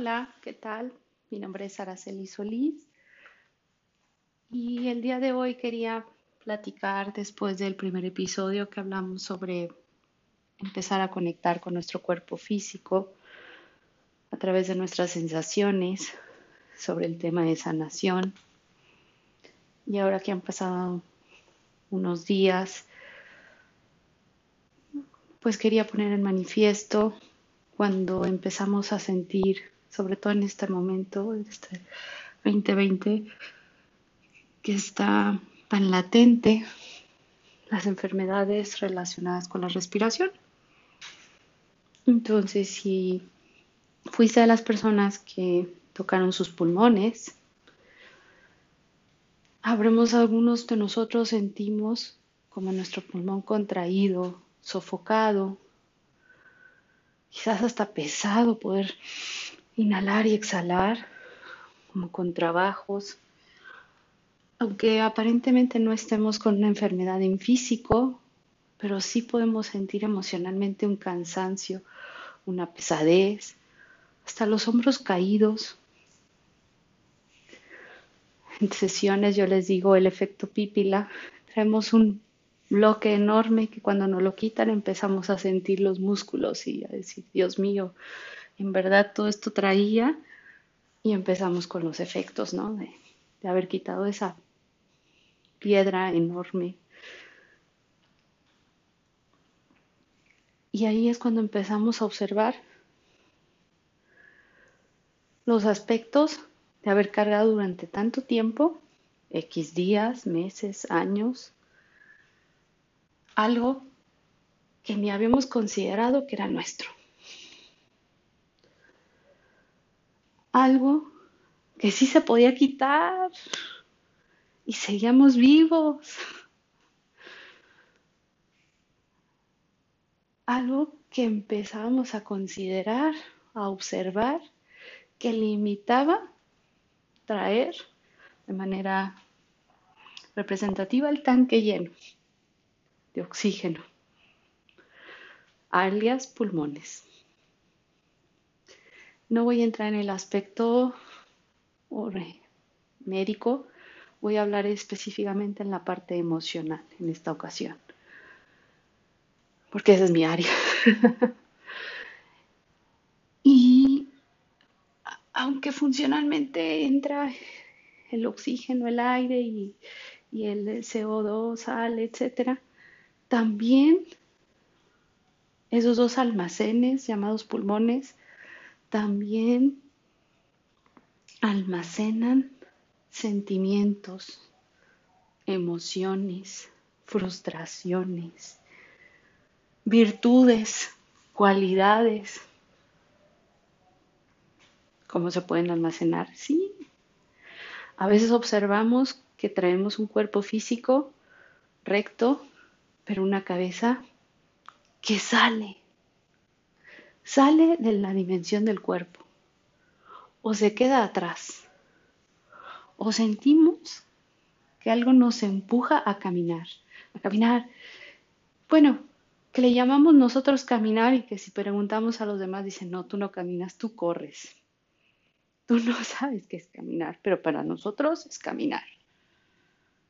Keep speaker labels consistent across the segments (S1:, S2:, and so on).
S1: Hola, ¿qué tal? Mi nombre es Araceli Solís y el día de hoy quería platicar después del primer episodio que hablamos sobre empezar a conectar con nuestro cuerpo físico a través de nuestras sensaciones, sobre el tema de sanación. Y ahora que han pasado unos días, pues quería poner en manifiesto cuando empezamos a sentir sobre todo en este momento, este 2020, que está tan latente las enfermedades relacionadas con la respiración. Entonces, si fuiste de las personas que tocaron sus pulmones, habremos algunos de nosotros sentimos como nuestro pulmón contraído, sofocado, quizás hasta pesado poder inhalar y exhalar como con trabajos. Aunque aparentemente no estemos con una enfermedad en físico, pero sí podemos sentir emocionalmente un cansancio, una pesadez, hasta los hombros caídos. En sesiones yo les digo el efecto pípila. Traemos un bloque enorme que cuando nos lo quitan empezamos a sentir los músculos y a decir, Dios mío, en verdad todo esto traía y empezamos con los efectos, ¿no? De, de haber quitado esa piedra enorme. Y ahí es cuando empezamos a observar los aspectos de haber cargado durante tanto tiempo, X días, meses, años, algo que ni habíamos considerado que era nuestro. Algo que sí se podía quitar y seguíamos vivos. Algo que empezábamos a considerar, a observar, que limitaba traer de manera representativa el tanque lleno de oxígeno, alias pulmones. No voy a entrar en el aspecto médico, voy a hablar específicamente en la parte emocional en esta ocasión, porque esa es mi área. y aunque funcionalmente entra el oxígeno, el aire y, el CO2, sal, etcétera, también esos dos almacenes llamados pulmones también almacenan sentimientos, emociones, frustraciones, virtudes, cualidades. ¿Cómo se pueden almacenar? Sí. A veces observamos que traemos un cuerpo físico recto, pero una cabeza que sale sale de la dimensión del cuerpo o se queda atrás o sentimos que algo nos empuja a caminar, a caminar. Bueno, que le llamamos nosotros caminar y que si preguntamos a los demás dicen, no, tú no caminas, tú corres. Tú no sabes qué es caminar, pero para nosotros es caminar.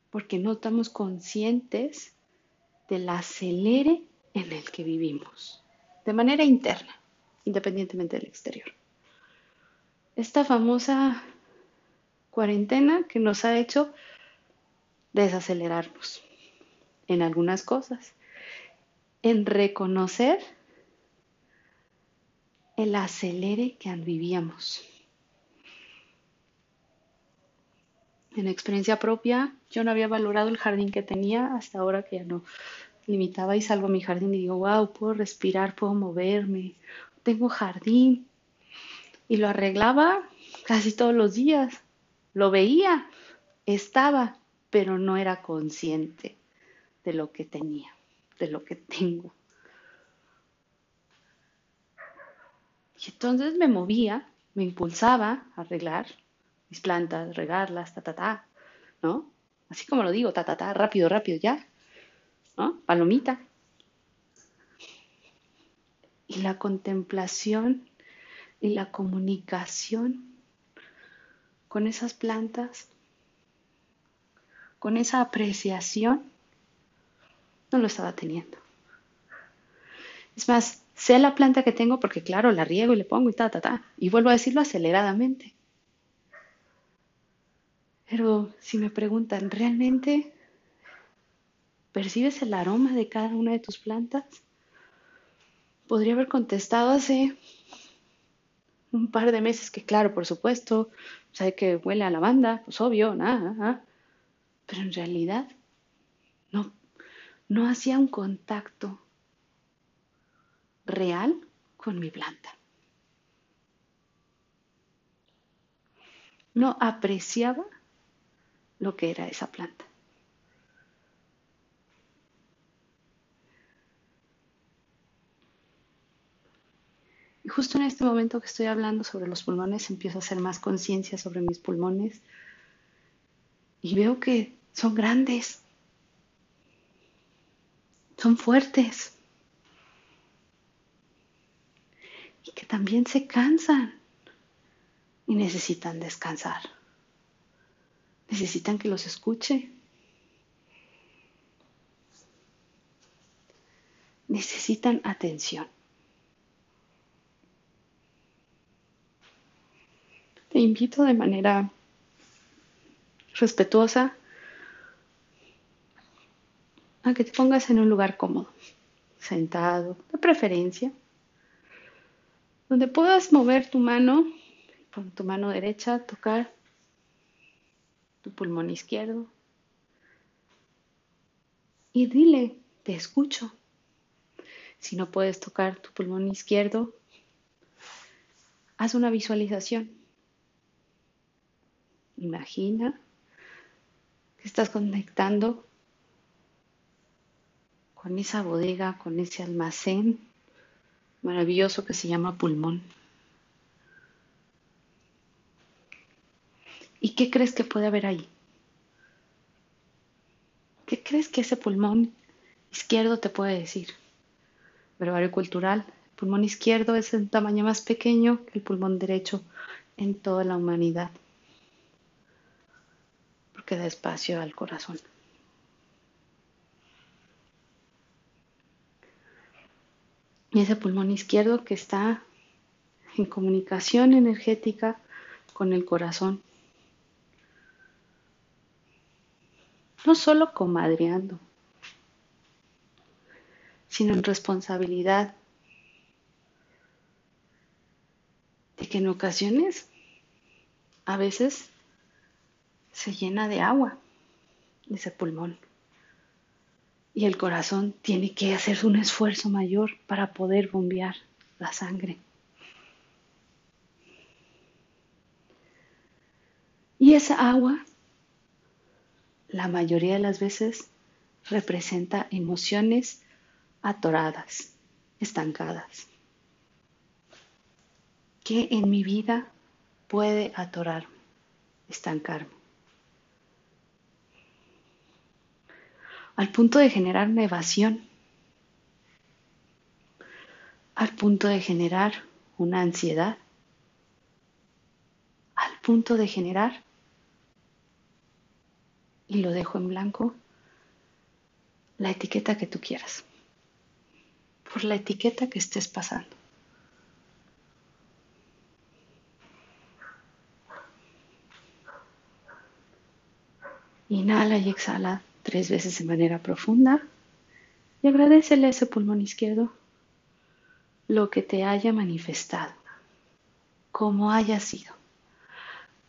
S1: Porque no estamos conscientes del acelere en el que vivimos, de manera interna independientemente del exterior. Esta famosa cuarentena que nos ha hecho desacelerarnos en algunas cosas, en reconocer el acelere que vivíamos. En experiencia propia, yo no había valorado el jardín que tenía hasta ahora que ya no limitaba y salgo a mi jardín y digo, wow, puedo respirar, puedo moverme, tengo jardín. Y lo arreglaba casi todos los días. Lo veía, estaba, pero no era consciente de lo que tenía, de lo que tengo. Y entonces me movía, me impulsaba a arreglar mis plantas, regarlas, ta, ta, ta, ¿no? Así como lo digo, ta, ta, ta, rápido, rápido, ya, ¿no? Palomita. Y la contemplación y la comunicación con esas plantas, con esa apreciación, no lo estaba teniendo. Es más, sé la planta que tengo porque claro, la riego y le pongo y ta, ta, ta. Y vuelvo a decirlo aceleradamente. Pero si me preguntan, ¿realmente percibes el aroma de cada una de tus plantas? Podría haber contestado hace un par de meses que claro, por supuesto, sabe que huele a lavanda, pues obvio, nada, pero en realidad no, no hacía un contacto real con mi planta. No apreciaba lo que era esa planta. Justo en este momento que estoy hablando sobre los pulmones, empiezo a hacer más conciencia sobre mis pulmones y veo que son grandes, son fuertes y que también se cansan y necesitan descansar. Necesitan que los escuche. Necesitan atención. Te invito de manera respetuosa a que te pongas en un lugar cómodo, sentado, de preferencia, donde puedas mover tu mano, con tu mano derecha, tocar tu pulmón izquierdo y dile, te escucho. Si no puedes tocar tu pulmón izquierdo, haz una visualización. Imagina que estás conectando con esa bodega, con ese almacén maravilloso que se llama pulmón. ¿Y qué crees que puede haber ahí? ¿Qué crees que ese pulmón izquierdo te puede decir? Verbario cultural. El pulmón izquierdo es un tamaño más pequeño que el pulmón derecho en toda la humanidad. Porque da espacio al corazón. Y ese pulmón izquierdo que está en comunicación energética con el corazón no solo comadreando, sino en responsabilidad de que en ocasiones a veces se llena de agua ese pulmón y el corazón tiene que hacer un esfuerzo mayor para poder bombear la sangre. Y esa agua la mayoría de las veces representa emociones atoradas, estancadas. ¿Qué en mi vida puede atorarme, estancarme? Al punto de generar una evasión, al punto de generar una ansiedad, al punto de generar y lo dejo en blanco, la etiqueta que tú quieras, por la etiqueta que estés pasando. Inhala y exhala tres veces de manera profunda y agradecele a ese pulmón izquierdo lo que te haya manifestado, como haya sido.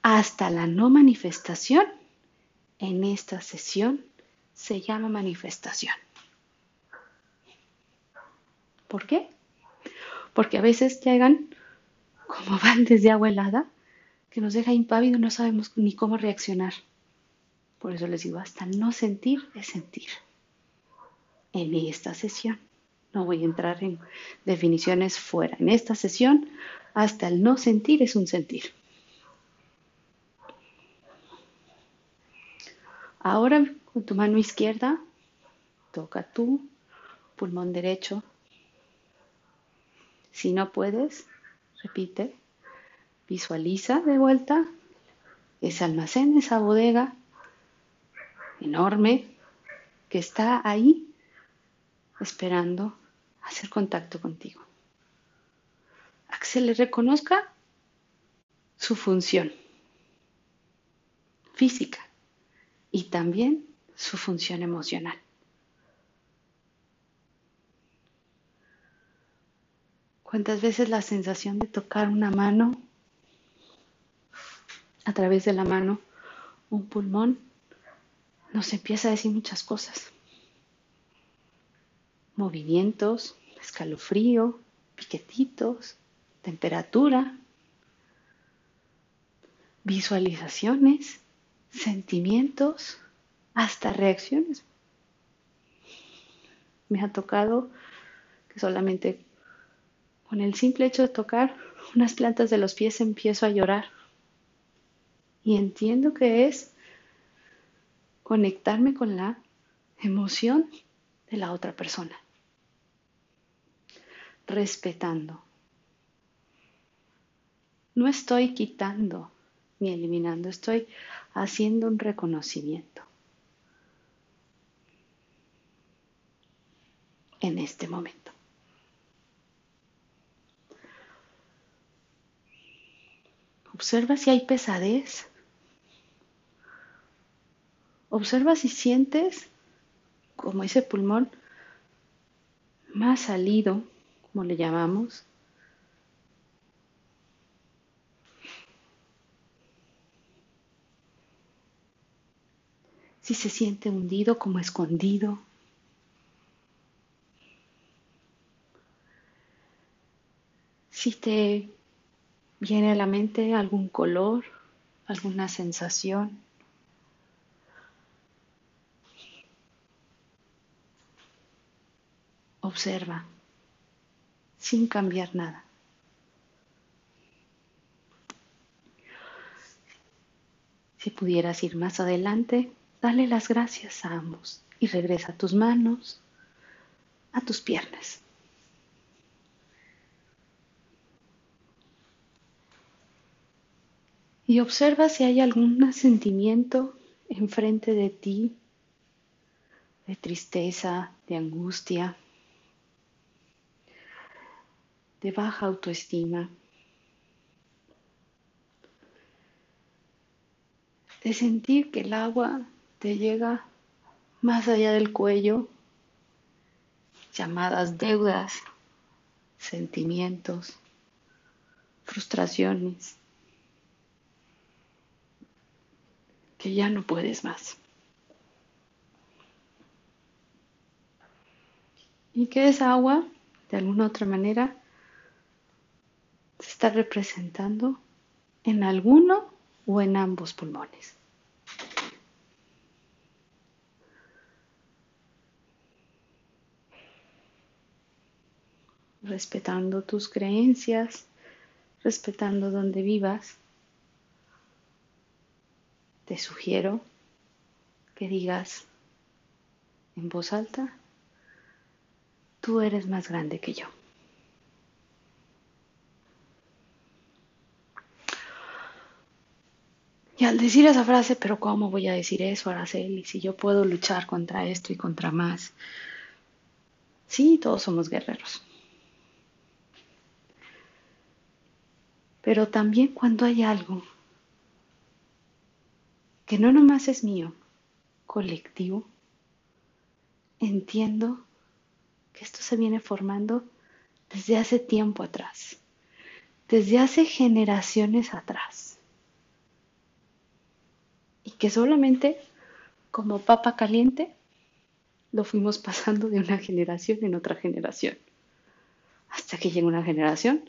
S1: Hasta la no manifestación en esta sesión se llama manifestación. ¿Por qué? Porque a veces llegan como baldes de agua helada que nos deja impávido y no sabemos ni cómo reaccionar. Por eso les digo, hasta no sentir es sentir. En esta sesión, no voy a entrar en definiciones fuera. En esta sesión, hasta el no sentir es un sentir. Ahora con tu mano izquierda toca tu pulmón derecho. Si no puedes, repite, Visualiza de vuelta ese almacén, esa bodega enorme que está ahí esperando hacer contacto contigo. A que se le reconozca su función física y también su función emocional. ¿Cuántas veces la sensación de tocar una mano, a través de la mano, un pulmón, nos empieza a decir muchas cosas? Movimientos, escalofrío, piquetitos, temperatura, visualizaciones, sentimientos, hasta reacciones. Me ha tocado que solamente con el simple hecho de tocar unas plantas de los pies empiezo a llorar. Y entiendo que es conectarme con la emoción de la otra persona. Respetando. No estoy quitando ni eliminando, estoy haciendo un reconocimiento. En este momento. Observa si hay pesadez. Observa si sientes como ese pulmón más salido, como le llamamos, si se siente hundido como escondido. Si te viene a la mente algún color, alguna sensación. Observa sin cambiar nada. Si pudieras ir más adelante, dale las gracias a ambos y regresa tus manos, a tus piernas. Y observa si hay algún sentimiento enfrente de ti, de tristeza, de angustia, de baja autoestima, de sentir que el agua te llega más allá del cuello, llamadas deudas, sentimientos, frustraciones. que ya no puedes más. Y que esa agua, de alguna otra manera, se está representando en alguno o en ambos pulmones. Respetando tus creencias, respetando donde vivas, te sugiero que digas en voz alta, tú eres más grande que yo. Y al decir esa frase, pero ¿cómo voy a decir eso, Araceli? Si yo puedo luchar contra esto y contra más. Sí, todos somos guerreros. Pero también cuando hay algo que no nomás es mío, colectivo, entiendo que esto se viene formando desde hace tiempo atrás, desde hace generaciones atrás. Que solamente como papa caliente lo fuimos pasando de una generación en otra generación. Hasta que llega una generación,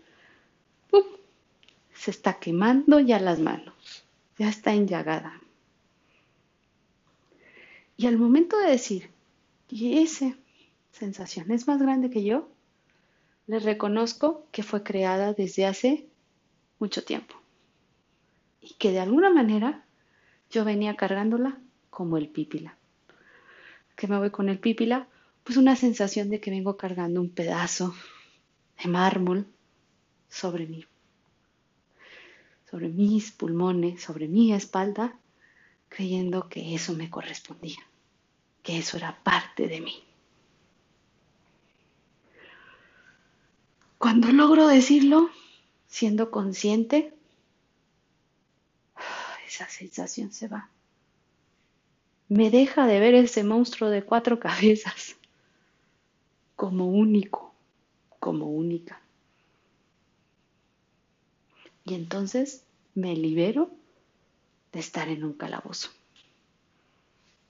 S1: se está quemando ya las manos, ya está enllagada. Y al momento de decir que esa sensación es más grande que yo, le reconozco que fue creada desde hace mucho tiempo. Y que de alguna manera yo venía cargándola como el pípila. ¿Qué me voy con el pípila? Pues una sensación de que vengo cargando un pedazo de mármol sobre mí. sobre mis pulmones, sobre mi espalda, creyendo que eso me correspondía, que eso era parte de mí. Cuando logro decirlo, siendo consciente, esa sensación se va. Me deja de ver ese monstruo de cuatro cabezas como único, como única. Y entonces me libero de estar en un calabozo.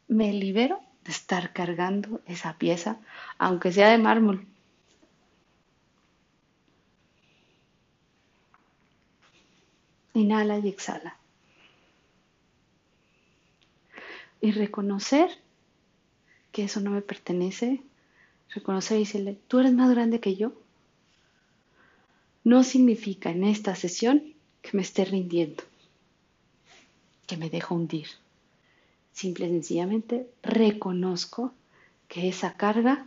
S1: Me libero de estar cargando esa pieza, aunque sea de mármol. Inhala y exhala. Y reconocer que eso no me pertenece, reconocer y decirle, tú eres más grande que yo, no significa en esta sesión que me esté rindiendo, que me dejo hundir. Simple y sencillamente reconozco que esa carga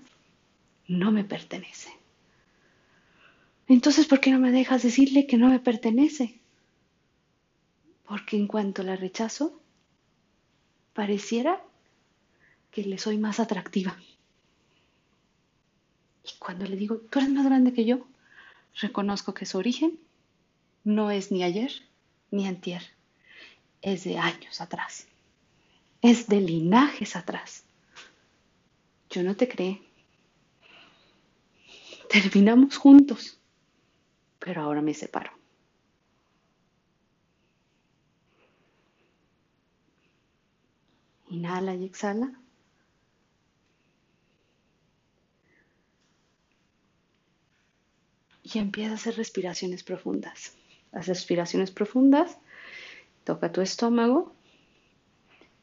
S1: no me pertenece. Entonces, ¿por qué no me dejas decirle que no me pertenece? Porque en cuanto la rechazo, pareciera que le soy más atractiva. Y cuando le digo, tú eres más grande que yo, reconozco que su origen no es ni ayer ni antier, es de años atrás, es de linajes atrás. Yo no te creé. Terminamos juntos, pero ahora me separo. Inhala y exhala. Y empieza a hacer respiraciones profundas. Las respiraciones profundas. Toca tu estómago.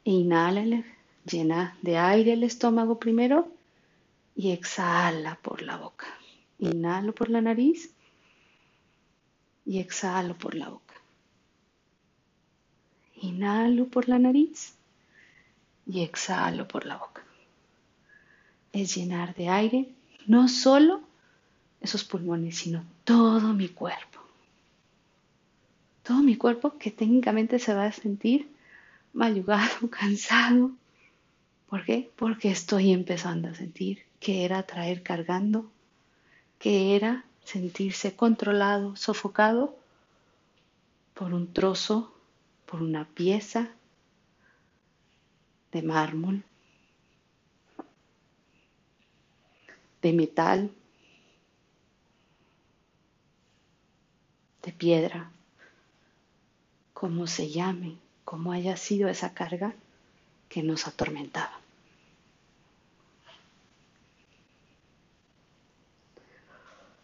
S1: Inhala, llena de aire el estómago primero y exhala por la boca. Inhalo por la nariz y exhalo por la boca. Inhalo por la nariz y exhalo por la boca. Es llenar de aire no solo esos pulmones, sino todo mi cuerpo. Todo mi cuerpo que técnicamente se va a sentir mayugado, cansado. ¿Por qué? Porque estoy empezando a sentir que era traer cargando, que era sentirse controlado, sofocado por un trozo, por una pieza de mármol, de metal, de piedra, como se llame, como haya sido esa carga que nos atormentaba.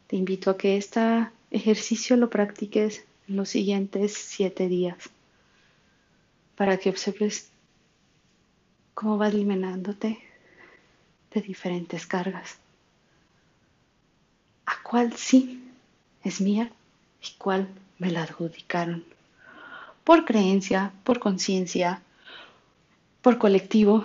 S1: Te invito a que este ejercicio lo practiques en los siguientes siete días para que observes cómo vas eliminándote de diferentes cargas. ¿A cuál sí es mía y cuál me la adjudicaron? Por creencia, por conciencia, por colectivo,